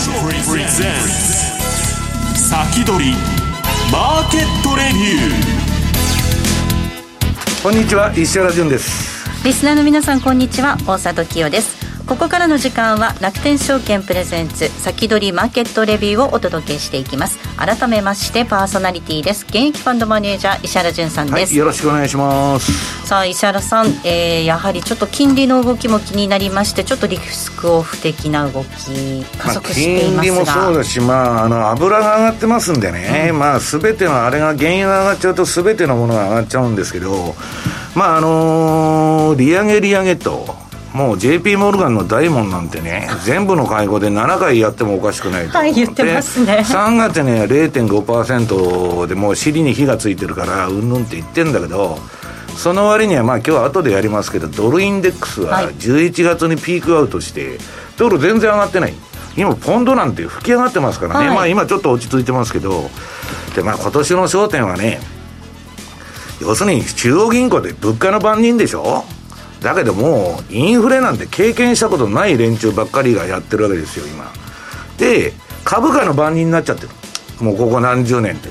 先取りマーケットレビューこんにちは石原潤です。リスナーの皆さんこんにちは。大里清ですここからの時間は楽天証券プレゼンツ先取りマーケットレビューをお届けしていきます。改めましてパーソナリティです。現役ファンドマネージャー石原潤さんです、はい、よろしくお願いします。さあ石原さん、えー、やはりちょっと金利の動きも気になりましてちょっとリスクオフ的な動き加速していますが、まあ、金利もそうだしまああの油が上がってますんでね、うん、まあ全てのあれが原油が上がっちゃうと全てのものが上がっちゃうんですけどまああのー、利上げ利上げともう JP モルガンの大門なんてね、全部の会合で7回やってもおかしくないと。はい、言ってますね。3月には0.5%でもう尻に火がついてるから、うんぬんって言ってんだけど、その割にはまあ今日は後でやりますけど、ドルインデックスは11月にピークアウトして、ドル全然上がってない。今、ポンドなんて吹き上がってますからね、はい、まあ今ちょっと落ち着いてますけど、でまあ今年の焦点はね、要するに中央銀行で物価の番人でしょだけどもう、インフレなんて経験したことない連中ばっかりがやってるわけですよ、今。で、株価の番人になっちゃってる。もうここ何十年って。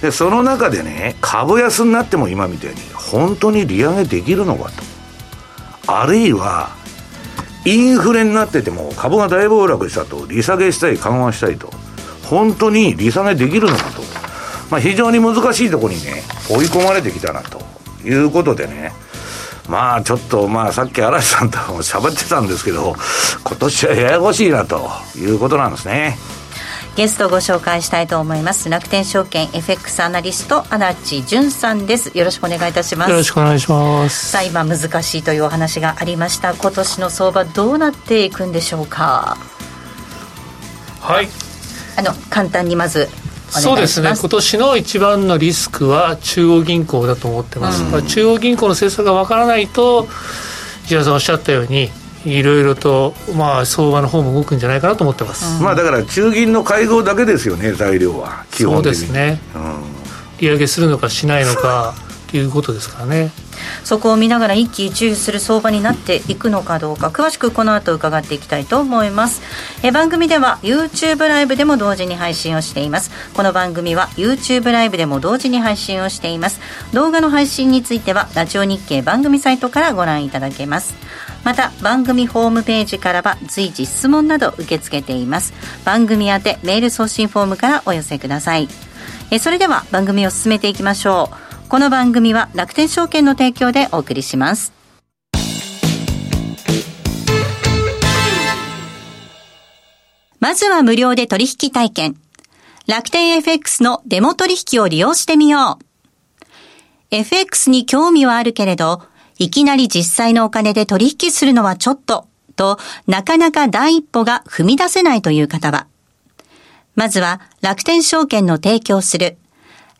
で、その中でね、株安になっても今みたいに、本当に利上げできるのかと。あるいは、インフレになってても株が大暴落したと、利下げしたい、緩和したいと。本当に利下げできるのかと。まあ非常に難しいところにね、追い込まれてきたなということでね、まあちょっとまあさっき嵐さんとも喋ってたんですけど今年はややこしいなということなんですね。ゲストをご紹介したいと思います。楽天証券 FX アナリスト足立淳さんです。よろしくお願いいたします。よろしくお願いします。さあ今難しいというお話がありました。今年の相場どうなっていくんでしょうか？はい。あの簡単にまずそうですね。今年の一番のリスクは中央銀行だと思ってます、うん、中央銀行の政策がわからないと石原さんおっしゃったようにいろいろと、まあ、相場の方も動くんじゃないかなと思ってます、うん、まあ、だから中銀の会合だけですよね材料は。基本的に。そうですね、うん、利上げするのかしないのか。ということですからね。そこを見ながら一喜一憂する相場になっていくのかどうか詳しくこの後伺っていきたいと思います。え番組では YouTube ライブでも同時に配信をしています。この番組は YouTube ライブでも同時に配信をしています。動画の配信についてはラジオ日経番組サイトからご覧いただけます。また番組ホームページからは随時質問など受け付けています。番組宛てメール送信フォームからお寄せください。えそれでは番組を進めていきましょう。この番組は楽天証券の提供でお送りします。まずは無料で取引体験。楽天 FX のデモ取引を利用してみよう。FX に興味はあるけれど、いきなり実際のお金で取引するのはちょっと、と、なかなか第一歩が踏み出せないという方は、まずは楽天証券の提供する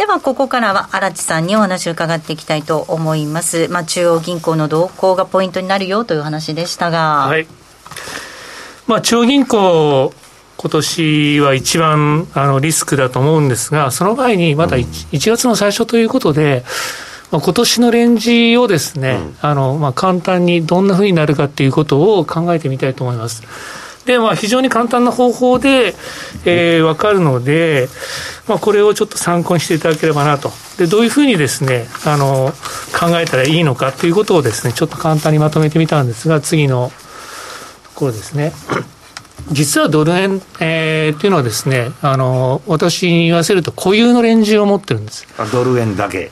ではここからは荒地さんにお話を伺っていきたいと思います。まあ、中央銀行の動向がポイントになるよという話でしたが。はい。まあ、中央銀行今年は一番あのリスクだと思うんですが、その前にまだ 1,、1月の最初ということで、まあ、今年のレンジをですね、うん、あのまあ、簡単にどんなふうになるかっていうことを考えてみたいと思います。で、まあ、非常に簡単な方法で、えー、分かるので、まあ、これをちょっと参考にしていただければなと。で、どういうふうにですね、あの、考えたらいいのかということをですね、ちょっと簡単にまとめてみたんですが、次のところですね。実はドル円、えー、っていうのはですね、あの、私に言わせると固有のレンジを持ってるんです。ドル円だけ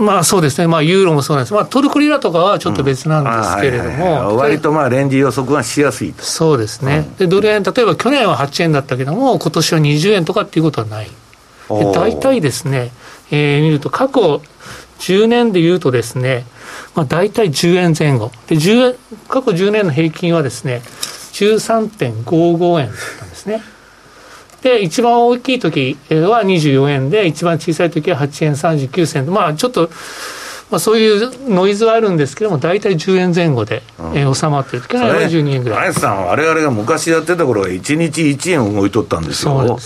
まあそうですね、まあ、ユーロもそうなんです、まあ、トルコリラとかはちょっと別なんですけれども、割とまあレンジ予測はしやすいそうですね、でドル円、例えば去年は8円だったけども、今年は20円とかっていうことはない、で大体ですね、えー、見ると、過去10年でいうとですね、まあ、大体10円前後。で10円、過去10年の平均はですね、13.55円だったんですね。で、一番大きい時は24円で、一番小さい時は8円39銭。まあちょっと、まあ、そういうノイズはあるんですけども、大体10円前後で、うん。えー、収まってる、去年は12円ぐらい。さん、我々が昔やってた頃は、1日1円動いとったんですよ。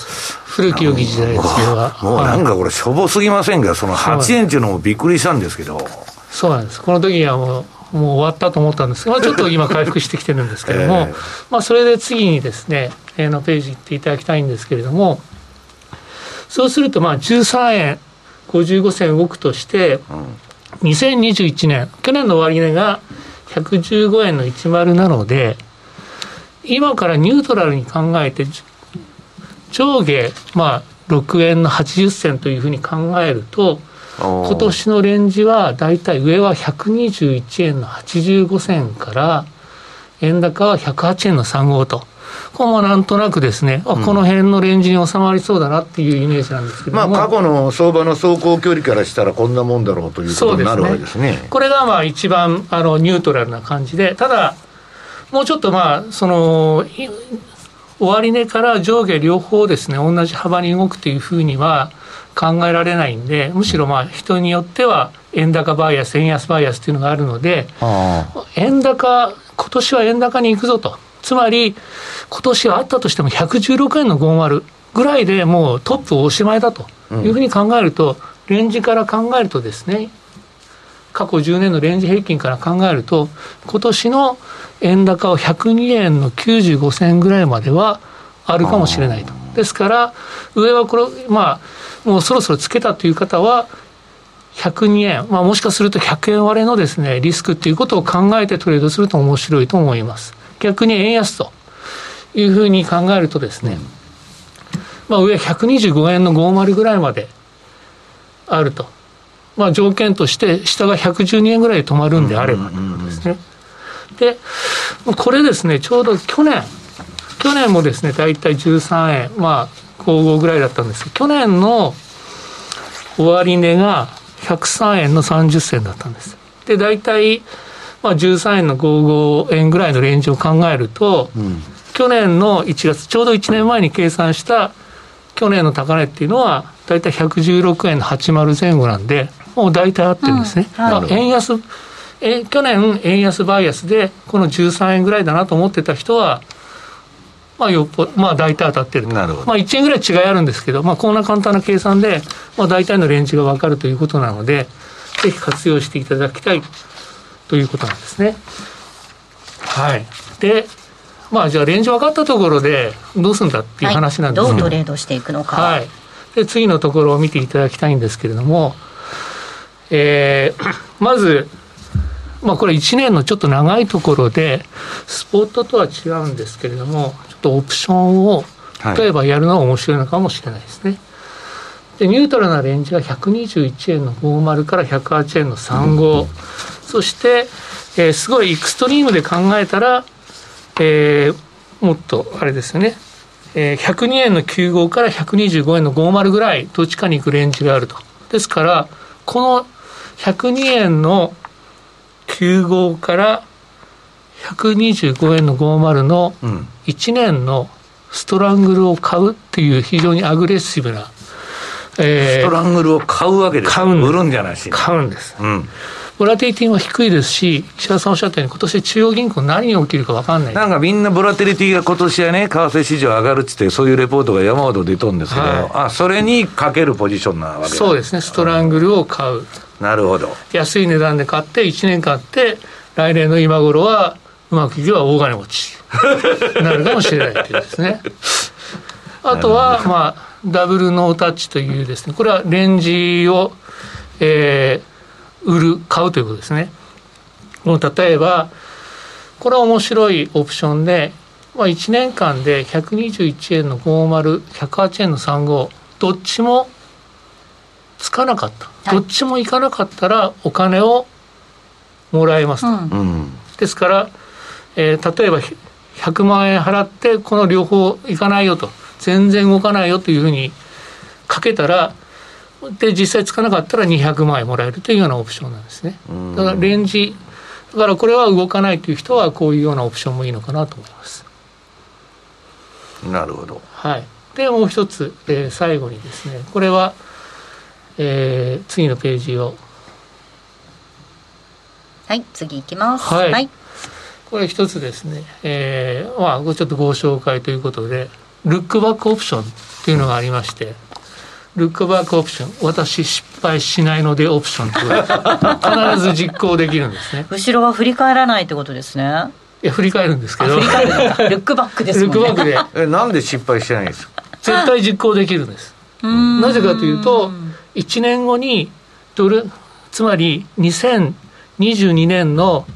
古き良き時代ですけどもうなんかこれ、しょぼすぎませんが、その8円っていうのもびっくりしたんですけど。そうなんです、この時はもう、もう終わったと思ったんですが、ちょっと今、回復してきてるんですけども、えー、まあそれで次にですね、えー、のページ行っていただきたいんですけれども、そうすると、まあ13円55銭動くとして、2021年、去年の終値が115円の10なので、今からニュートラルに考えて、上下、まあ、6円の80銭というふうに考えると、今年のレンジは大体上は121円の85銭から円高は108円の35と。ここもなんとなくですね、あこの辺のレンジに収まりそうだなっていうイメージなんですけどまあ、過去の相場の走行距離からしたら、こんなもんだろうということになるわけですね。すねこれがまあ一番あのニュートラルな感じで、ただ、もうちょっとまあ、その、終値から上下両方ですね、同じ幅に動くというふうには、考えられないんで、むしろまあ人によっては円高バイアス、円安バイアスっていうのがあるので、円高、今年は円高に行くぞと。つまり、今年はあったとしても116円の50ぐらいでもうトップおしまいだというふうに考えると、レンジから考えるとですね、過去10年のレンジ平均から考えると、今年の円高は102円の95銭ぐらいまではあるかもしれないと。ですから、上はこれ、まあ、もうそろそろつけたという方は、102円、まあ、もしかすると100円割れのですね、リスクっていうことを考えてトレードすると面白いと思います。逆に円安というふうに考えるとですね、まあ、上125円の50ぐらいまであると。まあ、条件として、下が112円ぐらいで止まるんであればですね。で、これですね、ちょうど去年、去年もですね、大体13円、まあ、55ぐらいだったんです去年の終値が103円の30銭だったんです。で、大体、まあ、13円の55円ぐらいのレンジを考えると、うん、去年の1月、ちょうど1年前に計算した去年の高値っていうのは、大体116円の80前後なんで、もう大体合ってるんですね。うんはい、円安え去年、円安バイアスで、この13円ぐらいだなと思ってた人は、まあ、よっぽまあ、大体当たってると。なるほど。まあ、1円ぐらい違いあるんですけど、まあ、こんな簡単な計算で、まあ、大体のレンジが分かるということなので、ぜひ活用していただきたいということなんですね。はい。で、まあ、じゃあ、レンジ分かったところで、どうするんだっていう話なんですけど、はい、どうトレードしていくのか。はい。で、次のところを見ていただきたいんですけれども、えー、まず、まあ、これ1年のちょっと長いところで、スポットとは違うんですけれども、とオプションを例えばやるのが面白いのかもしれないですね。はい、でニュートラルなレンジは121円の50から108円の35、うん、そして、えー、すごいエクストリームで考えたら、えー、もっとあれですよね、えー、102円の95から125円の50ぐらいどっちかに行くレンジがあると。ですからこの102円の95から125円の50の1年のストラングルを買うっていう非常にアグレッシブな、えー、ストラングルを買うわけです買うん売るんじゃないし。買うんです、うん、ボラティティも低いですし、石田さんおっしゃったように、今年中央銀行何が起きるか分かんない。なんかみんなボラティティが今年はね、為替市場上がるっつって、そういうレポートが山ほど出とるんですけど、はい、あ、それにかけるポジションなわけそうですね、ストラングルを買う。なるほど。安い値段で買って、1年買って、来年の今頃は、うまくいけば大金持ち なるかもしれないというですね。あとは、まあ、ダブルノータッチというですね、これはレンジを、えー、売る、買うということですね。もう例えば、これは面白いオプションで、まあ、1年間で121円の50、108円の35、どっちもつかなかった、どっちもいかなかったらお金をもらえますと。うん、ですから、えー、例えば100万円払ってこの両方いかないよと。全然動かないよというふうにかけたらで実際つかなかったら200万円もらえるというようなオプションなんですね。だからレンジだからこれは動かないという人はこういうようなオプションもいいのかなと思います。なるほど。はい。でもう一つ、えー、最後にですねこれは、えー、次のページを。はい次いきます、はい、はい、これ一つですね、えー、まあちょっとご紹介ということでルックバックオプションっていうのがありましてルックバックオプション私失敗しないのでオプションと必ず実行できるんですね。後ろは振り返らないってことですね。いや振り返るんですけど。ルックバックですもんね。ルックバックで。えなんで失敗してないんですか？絶対実行できるんです。なぜかというと1年後にドルつまり2022年の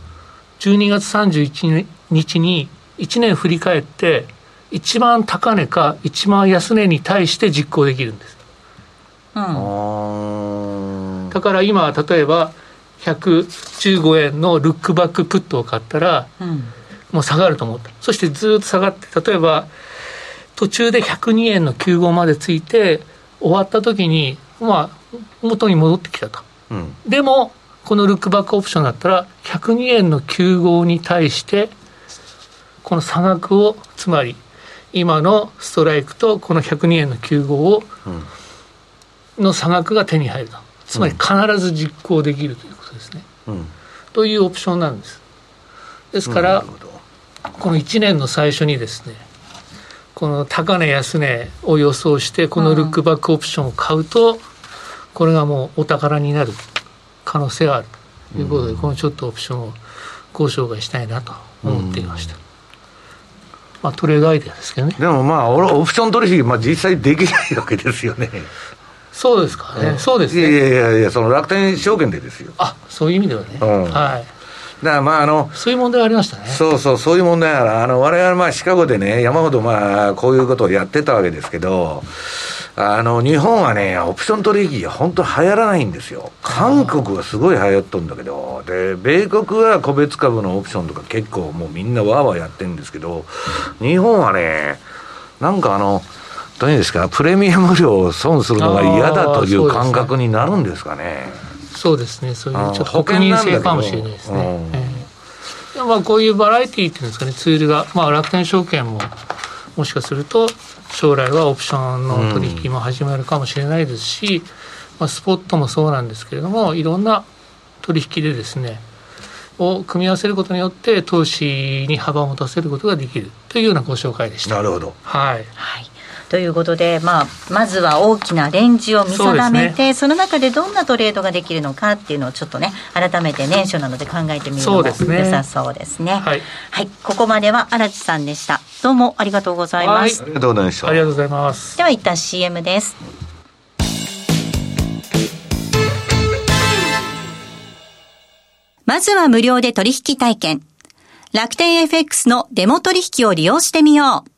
12月31日に1年振り返って一番高値か一番安値に対して実行できるんです、うん、だから今例えば115円のルックバックプットを買ったら、うん、もう下がると思った。そしてずっと下がって例えば途中で102円の95までついて終わった時にまあ元に戻ってきたと、うん、でもこのルックバックオプションだったら102円の95に対してこの差額をつまり今のストライクとこの102円の95を、の差額が手に入ると。つまり必ず実行できるということですね、うん、というオプションなんです。ですから、この1年の最初にですねこの高値安値を予想してこのルックバックオプションを買うと、これがもうお宝になる可能性があるということで、このちょっとオプションをご紹介したいなと思っていました。まあ、トレードアイデアですけどね。でもまあ、俺、オプション取引、まあ、実際できないわけですよね。そうですかね、うん、そうですね。いやいやいや、その楽天証券でですよ。あそういう意味ではね。うん、はい。だからまああの、そういう問題がありましたね。そうそう、そういう問題あの、我々まあシカゴでね、山ほどまあ、こういうことをやってたわけですけど、あの、日本はね、オプション取引が本当流行らないんですよ。韓国はすごい流行っとんだけど、で、米国は個別株のオプションとか結構もうみんなわーわーやってるんですけど、日本はね、なんかあの、どういうんですか、プレミアム料を損するのが嫌だという感覚になるんですかね。そうですね、そういうちょっと国民性かもしれないですね。うん、まあこういうバラエティーっていうんですかね、ツールが、まあ楽天証券ももしかすると将来はオプションの取引も始まるかもしれないですし、まあ、スポットもそうなんですけれどもいろんな取引でですねを組み合わせることによって投資に幅を持たせることができるというようなご紹介でした。なるほど。はい。はい。ということで、まあ、まずは大きなレンジを見定めてそ、ね,、の中でどんなトレードができるのかっていうのをちょっとね改めて年初なので考えてみるのも良さそうですね。はい、はい、ここまでは荒地さんでした。どうもありがとうございます。ありがとうございました。ありがとうございます。では一旦 CM です。まずは無料で取引体験。楽天 FX のデモ取引を利用してみよう。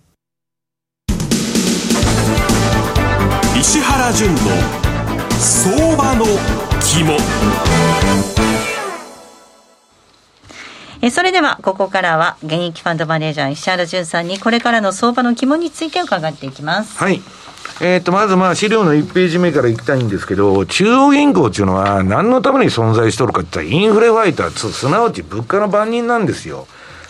石原淳の相場の肝。えそれではここからは現役ファンドマネージャー石原淳さんにこれからの相場の肝について伺っていきます。はい。えー、とまずまあ資料の1ページ目からいきたいんですけど、中央銀行っていうのは何のために存在しとるかって言ったらインフレファイター、すなわち物価の番人なんですよ。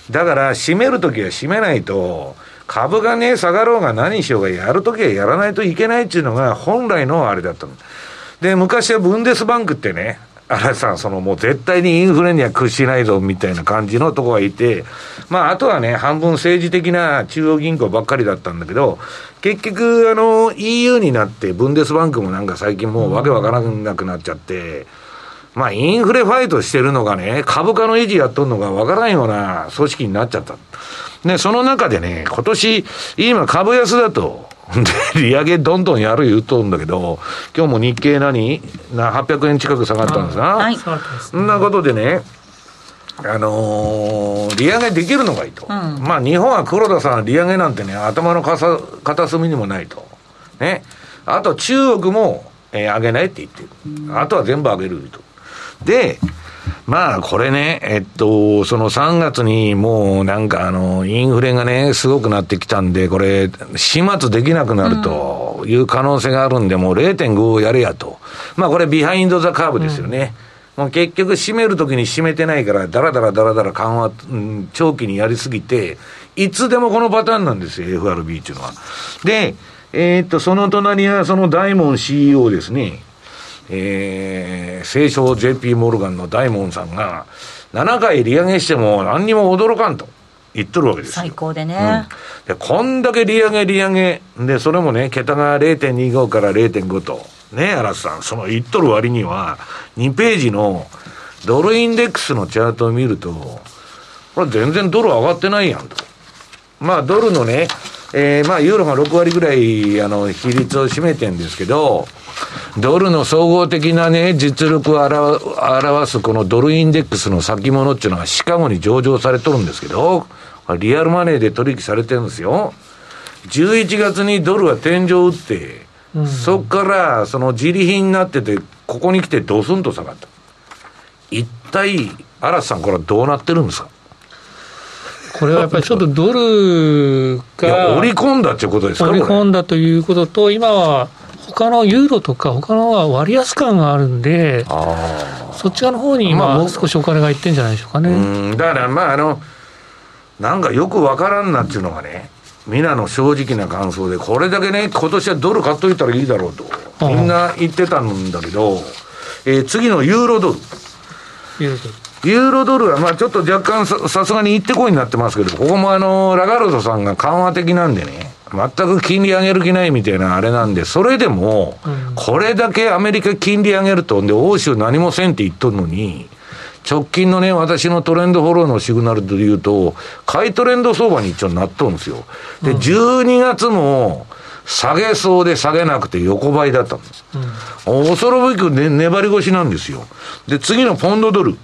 だから閉めるときは閉めないと、株がね、下がろうが何しようがやるときはやらないといけないっていうのが本来のあれだったの。で、昔はブンデスバンクってね、荒井さん、そのもう絶対にインフレには屈しないぞみたいな感じのとこがいて、まあ、あとはね、半分政治的な中央銀行ばっかりだったんだけど、結局、あの、EU になって、ブンデスバンクもなんか最近もうわけわからなくなっちゃって、まあ、インフレファイトしてるのがね、株価の維持やっとるのがわからんような組織になっちゃった。で、その中でね、今年、今株安だと、で、利上げどんどんやる言うとんだけど、今日も日経何？な ?800 円近く下がったんですな。はい。そんなことでね、あのー、利上げできるのがいいと。うん、まあ日本は黒田さん利上げなんてね、頭のかさ片隅にもないと。ね。あと中国も、えー、上げないって言ってる。あとは全部上げると。で、まあ、これね、えっと、その3月にもうなんかあの、インフレがね、すごくなってきたんで、これ、始末できなくなるという可能性があるんで、もう0.5をやれやと。まあ、これ behind the curve ですよね。もう結局締めるときに締めてないから、だらだらだらだら緩和、うん、長期にやりすぎて、いつでもこのパターンなんですよ、FRB っていうのは。で、えー、っと、その隣はその大門 CEO ですね。えー、清少 JP モルガンの大門さんが、7回利上げしても何にも驚かんと言っとるわけですよ。最高でね。うん、で、こんだけ利上げ利上げ、で、それもね、桁が0.25から0.5と、ね、嵐さん、その言っとる割には、2ページのドルインデックスのチャートを見ると、これ全然ドル上がってないやんと。まあ、ドルのね、えー、まあ、ユーロが6割ぐらい、あの、比率を占めてんですけど、ドルの総合的なね、実力を表すこのドルインデックスの先物っていうのはシカゴに上場されとるんですけど、リアルマネーで取引されてるんですよ。11月にドルは天井打って、うん、そこからその自利品になってて、ここに来てドスンと下がった。一体、嵐さん、これはどうなってるんですか？これはやっぱりちょっとドルが。織り込んだっていうことですか織り込んだということと、今は他のユーロとか、他のは割安感があるんで、そっち側の方にまあ少しお金がいってんじゃないでしょうかね。だからまああの、なんかよくわからんなっていうのがね、皆の正直な感想で、これだけね、今年はドル買っといたらいいだろうと、みんな言ってたんだけど、えー、次のユーロドル。ユーロドル。ユーロドルは、まあちょっと若干さすがに行ってこいになってますけど、ここもあの、ラガルドさんが緩和的なんでね、全く金利上げる気ないみたいなあれなんで、それでも、これだけアメリカ金利上げると、で、欧州何もせんって言っとるのに、直近のね、私のトレンドフォローのシグナルで言うと、買いトレンド相場に一応なっとるんですよ。で、12月も、下げそうで下げなくて横ばいだったんです。うん、恐るべく、ね、粘り腰なんですよ。で、次のポンドドル。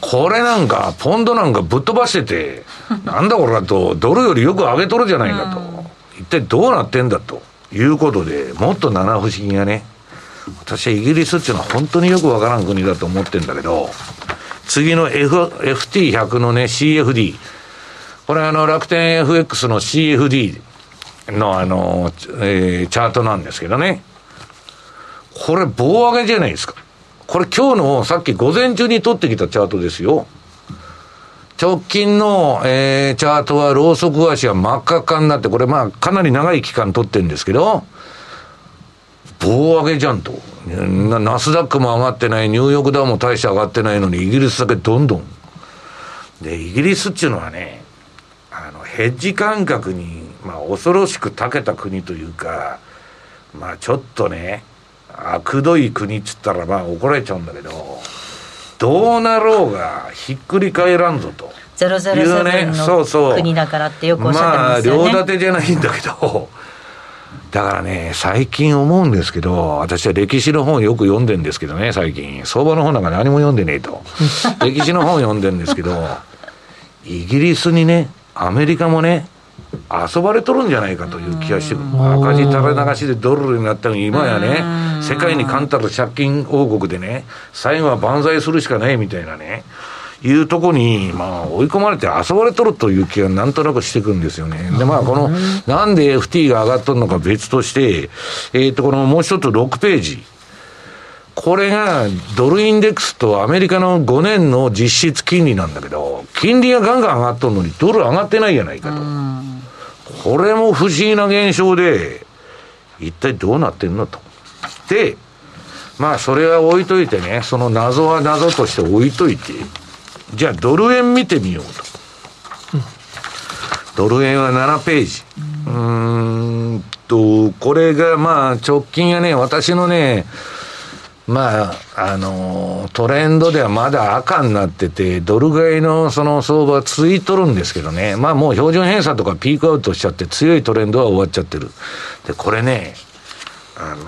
これなんか、ポンドなんかぶっ飛ばしてて、なんだこれだと、ドルよりよく上げとるじゃないかと、一体どうなってんだと。いうことで、もっと七不思議がね、私はイギリスっていうのは本当によくわからん国だと思ってんだけど、次の、F、FT100 のね、CFD、これあの楽天 FX の CFD のあの、えー、チャートなんですけどね、これ棒上げじゃないですか。これ今日のさっき午前中に取ってきたチャートですよ。直近の、えー、チャートはローソク足は真っ赤っかになって、これまあかなり長い期間取ってるんですけど、棒上げじゃんと。ナスダックも上がってない、ニューヨークダウも大して上がってないのに、イギリスだけどんどん。で、イギリスっていうのはね、あの、ヘッジ感覚に、まあ、恐ろしく長けた国というか、まあ、ちょっとね、あくどい国っつったら、まあ、怒られちゃうんだけど、どうなろうが、ひっくり返らんぞと。007の国だからってよくおっしゃってますよね。まあ、両立てじゃないんだけど、だからね、最近思うんですけど、私は歴史の本よく読んでんですけどね、最近。相場の本なんか何も読んでねえと。歴史の本読んでんですけど、イギリスにね、アメリカもね、遊ばれとるんじゃないかという気がしてくる。赤字垂れ流しでドルになったのに、今やね、世界に冠たる借金王国でね、最後は万歳するしかないみたいなね。いうとこに、まあ、追い込まれて遊ばれとるという気がなんとなくしてくるんですよね。で、まあ、この、なんで FT が上がっとるのか別として、えっ、と、このもう一つ6ページ。これがドルインデックスとアメリカの5年の実質金利なんだけど、金利がガンガン上がっとるのにドル上がってないやないかと。これも不思議な現象で、一体どうなってんのと。で、まあそれは置いといてね、その謎は謎として置いといて、じゃあドル円見てみようと。ドル円は7ページ。うん、んと、これがまあ直近はね、私のね、まあ、あのトレンドではまだ赤になってて、ドル買いのその相場は続いとるんですけどね、まあもう標準偏差とかピークアウトしちゃって、強いトレンドは終わっちゃってる。で、これね、あの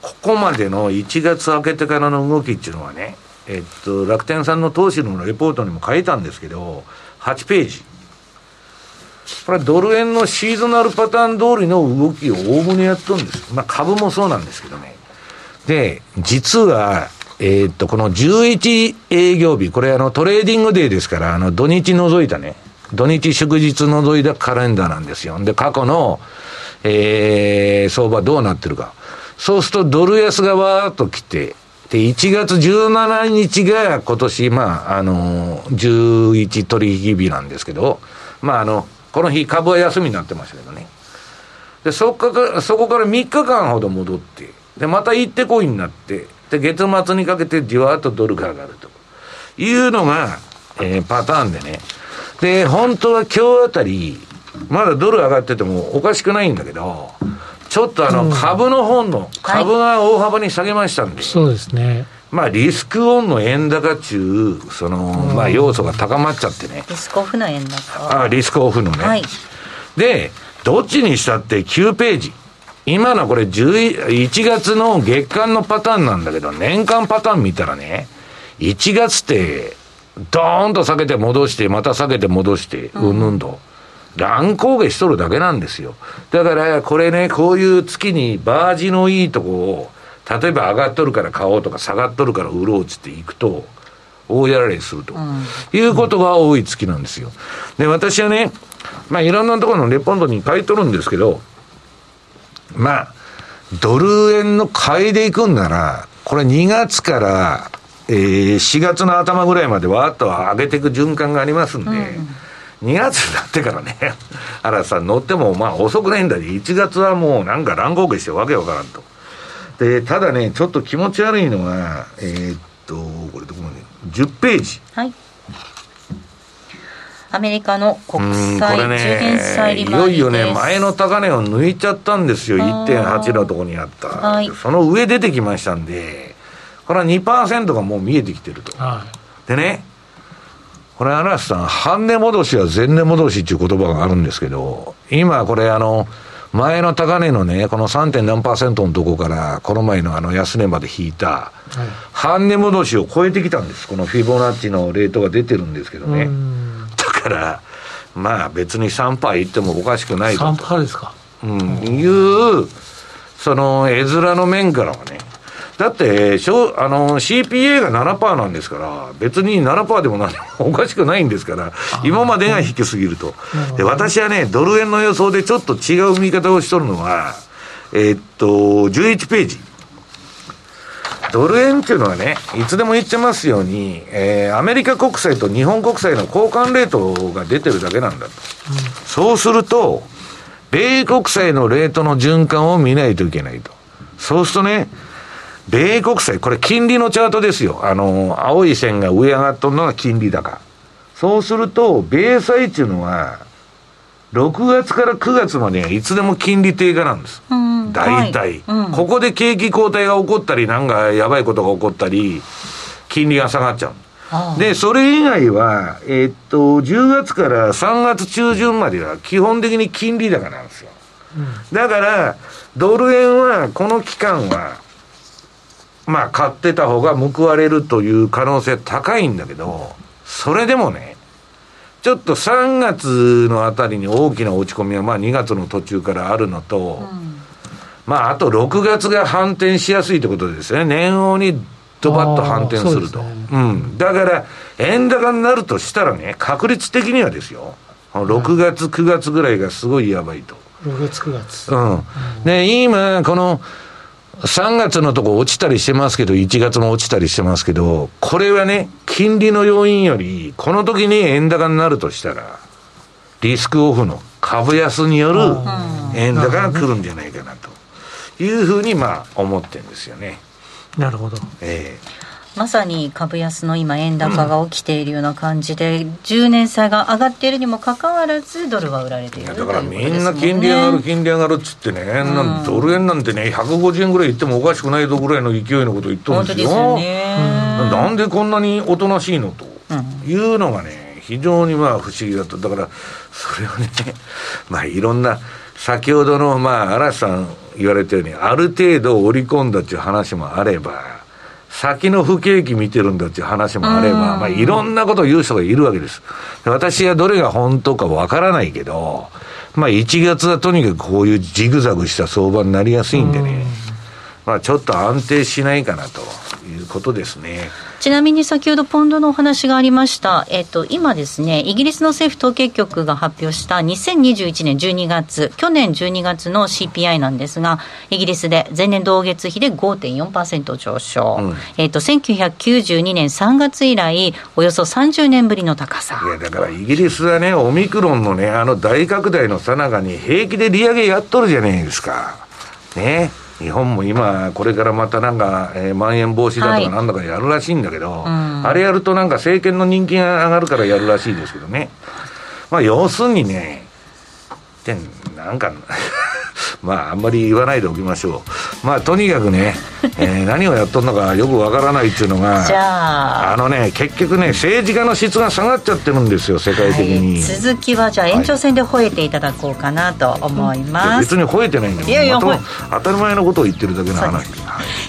ここまでの1月明けてからの動きっていうのはね、えっと、楽天さんの投資のレポートにも書いたんですけど、8ページ。これドル円のシーズナルパターン通りの動きをおおむねやっとるんです。まあ株もそうなんですけどね。で、実は、えー、っと、この11営業日、これあの trading day ですから、あの土日除いたね、土日祝日除いたカレンダーなんですよ。で、過去の、えー、相場どうなってるか。そうするとドル安がわーっと来て、で、1月17日が今年、まあ、あの、11取引日なんですけど、まあ、あの、この日株は休みになってましたけどね。で、そこから、そこから3日間ほど戻って、で、また行ってこいになって、で、月末にかけてじわっとドルが上がるというのが、えー、パターンでね。で、本当は今日あたり、まだドル上がっててもおかしくないんだけど、ちょっとあの、株の本の、株が大幅に下げましたんで、そうですね。まあ、リスクオンの円高中、その、まあ、要素が高まっちゃってね。リスクオフの円高。あリスクオフのね。はい。で、どっちにしたって9ページ。今のこれ11月の月間のパターンなんだけど、年間パターン見たらね、1月って、ドーンと下げて戻して、また下げて戻して、うんぬんと。乱高下しとるだけなんですよ。だから、これね、こういう月にバージのいいとこを、例えば上がっとるから買おうとか、下がっとるから売ろうっつっていくと、大やられすると、うん、いうことが多い月なんですよ。で、私はね、まあいろんなところのレポンドに書いとるんですけど、まあ、ドル円の買いでいくんなら、これ2月から、えー、4月の頭ぐらいまでわーっと上げていく循環がありますんで、うん2月になってからね、らさん乗ってもまあ遅くないんだで、1月はもうなんか乱高下してわけわからんと。で、ただね、ちょっと気持ち悪いのは、えー、っと、これどこまで、10ページ。はい。アメリカの国債10年債利回り、ね、いよいよね、前の高値を抜いちゃったんですよ、1.8のところにあった、はい、その上出てきましたんで、これは2%がもう見えてきてると。はい、でね、これ、嵐さん、半値戻しは前値戻しっていう言葉があるんですけど、今これあの、前の高値のね、この 3. 何パーセントのとこから、この前のあの安値まで引いた、半値戻しを超えてきたんです。このフィボナッチのレートが出てるんですけどね。だから、まあ別に3%いってもおかしくないと。3%ですか。うん、いう、その絵面の面からはね、だって、しょあの、CPA が7%なんですから、別に7%でも何もおかしくないんですから、今までが低すぎると。で、私はね、ドル円の予想でちょっと違う見方をしとるのは、えー、っと、11ページ。ドル円っていうのはね、いつでも言ってますように、えー、アメリカ国債と日本国債の交換レートが出てるだけなんだと。うん、そうすると、米国債のレートの循環を見ないといけないと。そうするとね、米国債、これ金利のチャートですよ。あの、青い線が上上がっとるのが金利高。そうすると、米債っていうのは、6月から9月までいつでも金利低下なんです。うん、大体、はいうん、ここで景気後退が起こったり、なんかやばいことが起こったり、金利が下がっちゃう。で、それ以外は、えー、っと、10月から3月中旬までは基本的に金利高なんですよ。うん、だから、ドル円は、この期間は、まあ、買ってた方が報われるという可能性高いんだけど、それでもね、ちょっと3月のあたりに大きな落ち込みは、まあ2月の途中からあるのと、うん、まああと6月が反転しやすいってことですね。年王にドバッと反転すると。うね、うん。だから、円高になるとしたらね、確率的にはですよ、6月、9月ぐらいがすごいやばいと。6月、9月。うん。で、今、この、3月のとこ落ちたりしてますけど、1月も落ちたりしてますけど、これはね、金利の要因より、この時に円高になるとしたら、リスクオフの株安による円高が来るんじゃないかなというふうに、まあ、思ってるんですよね。なるほど。ええーまさに株安の今、円高が起きているような感じで、うん、10年債が上がっているにもかかわらず、ドルは売られているだからみんな金利上がる、金利上がるっつってね、うん、ドル円なんてね、150円ぐらいいってもおかしくないぞぐらいの勢いのこと言っとるんですよ。本当ですよね、なんでこんなにおとなしいのというのがね、非常にまあ不思議だと、だから、それはね、まあいろんな、先ほどの、まあ、嵐さん言われたように、ある程度織り込んだっていう話もあれば、先の不景気見てるんだっていう話もあれば、まあ、いろんなことを言う人がいるわけです。私はどれが本当かわからないけど、まあ、1月はとにかくこういうジグザグした相場になりやすいんでね、まあ、ちょっと安定しないかなということですね。ちなみに先ほどポンドのお話がありました、えっと、今ですね、イギリスの政府統計局が発表した2021年12月、去年12月の CPI なんですが、イギリスで前年同月比で5.4%上昇、うん、えっと、1992年3月以来、およそ30年ぶりの高さ。いや、だからイギリスはね、オミクロンのね、あの大拡大のさなかに平気で利上げやっとるじゃないですか。ね。日本も今、これからまたなんか、えー、まん延防止だとかなんだかやるらしいんだけど、はいうん、あれやるとなんか政権の人気が上がるからやるらしいですけどね。まあ、要するにね、で、なんかまあ、あんまり言わないでおきましょう。まあ、とにかくね、えー、何をやっとんのかよくわからないっていうのが、じゃあ、あのね、結局ね、政治家の質が下がっちゃってるんですよ、世界的に。はい、続きは、じゃあ、延長戦で吠えていただこうかなと思います。はい、別に吠えてないんだけど、いやいや、ま、当たり前のことを言ってるだけの話。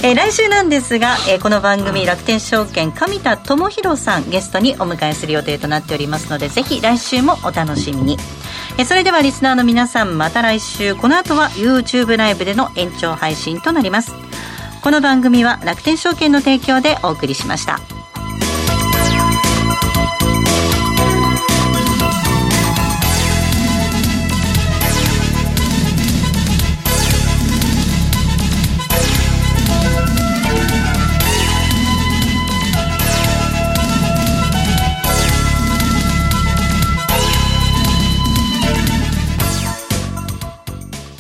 えー、来週なんですが、えー、この番組、楽天証券、上田智弘さん、ゲストにお迎えする予定となっておりますので、ぜひ来週もお楽しみに。えそれではリスナーの皆さんまた来週この後は YouTube ライブでの延長配信となりますこの番組は楽天証券の提供でお送りしました。